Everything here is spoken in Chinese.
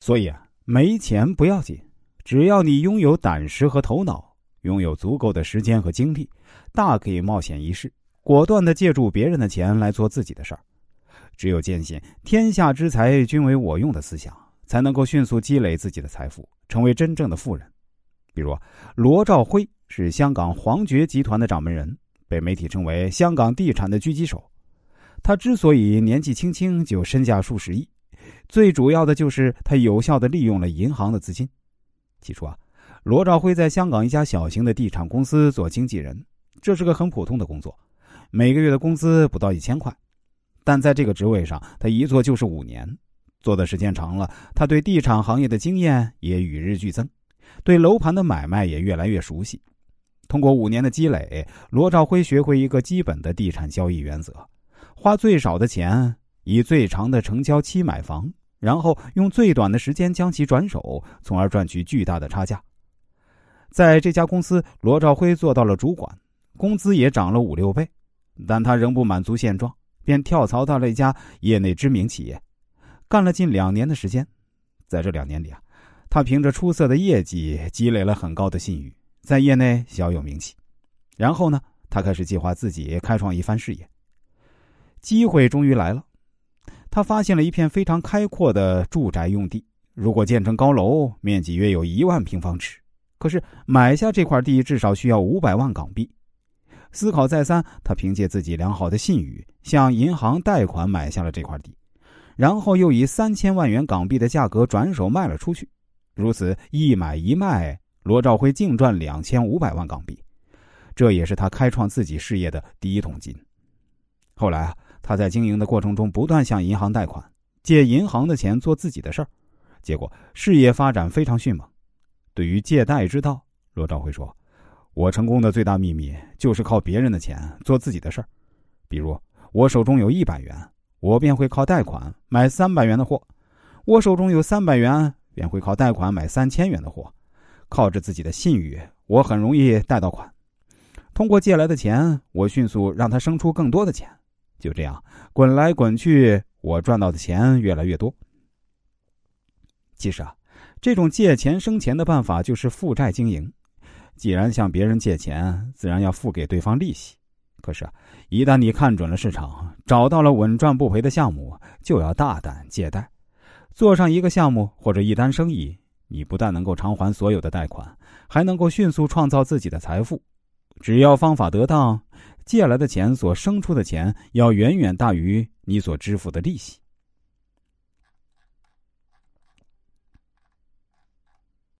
所以啊，没钱不要紧，只要你拥有胆识和头脑，拥有足够的时间和精力，大可以冒险一试，果断的借助别人的钱来做自己的事儿。只有坚信“天下之财均为我用”的思想，才能够迅速积累自己的财富，成为真正的富人。比如，罗兆辉是香港皇爵集团的掌门人，被媒体称为香港地产的狙击手。他之所以年纪轻轻就身价数十亿。最主要的就是他有效的利用了银行的资金。起初啊，罗兆辉在香港一家小型的地产公司做经纪人，这是个很普通的工作，每个月的工资不到一千块。但在这个职位上，他一做就是五年，做的时间长了，他对地产行业的经验也与日俱增，对楼盘的买卖也越来越熟悉。通过五年的积累，罗兆辉学会一个基本的地产交易原则：花最少的钱，以最长的成交期买房。然后用最短的时间将其转手，从而赚取巨大的差价。在这家公司，罗兆辉做到了主管，工资也涨了五六倍，但他仍不满足现状，便跳槽到了一家业内知名企业，干了近两年的时间。在这两年里啊，他凭着出色的业绩积累了很高的信誉，在业内小有名气。然后呢，他开始计划自己开创一番事业。机会终于来了。他发现了一片非常开阔的住宅用地，如果建成高楼，面积约有一万平方尺。可是买下这块地至少需要五百万港币。思考再三，他凭借自己良好的信誉，向银行贷款买下了这块地，然后又以三千万元港币的价格转手卖了出去。如此一买一卖，罗兆辉净赚两千五百万港币，这也是他开创自己事业的第一桶金。后来啊。他在经营的过程中不断向银行贷款，借银行的钱做自己的事儿，结果事业发展非常迅猛。对于借贷之道，罗兆辉说：“我成功的最大秘密就是靠别人的钱做自己的事儿。比如，我手中有一百元，我便会靠贷款买三百元的货；我手中有三百元，便会靠贷款买三千元的货。靠着自己的信誉，我很容易贷到款。通过借来的钱，我迅速让他生出更多的钱。”就这样滚来滚去，我赚到的钱越来越多。其实啊，这种借钱生钱的办法就是负债经营。既然向别人借钱，自然要付给对方利息。可是啊，一旦你看准了市场，找到了稳赚不赔的项目，就要大胆借贷。做上一个项目或者一单生意，你不但能够偿还所有的贷款，还能够迅速创造自己的财富。只要方法得当。借来的钱所生出的钱要远远大于你所支付的利息。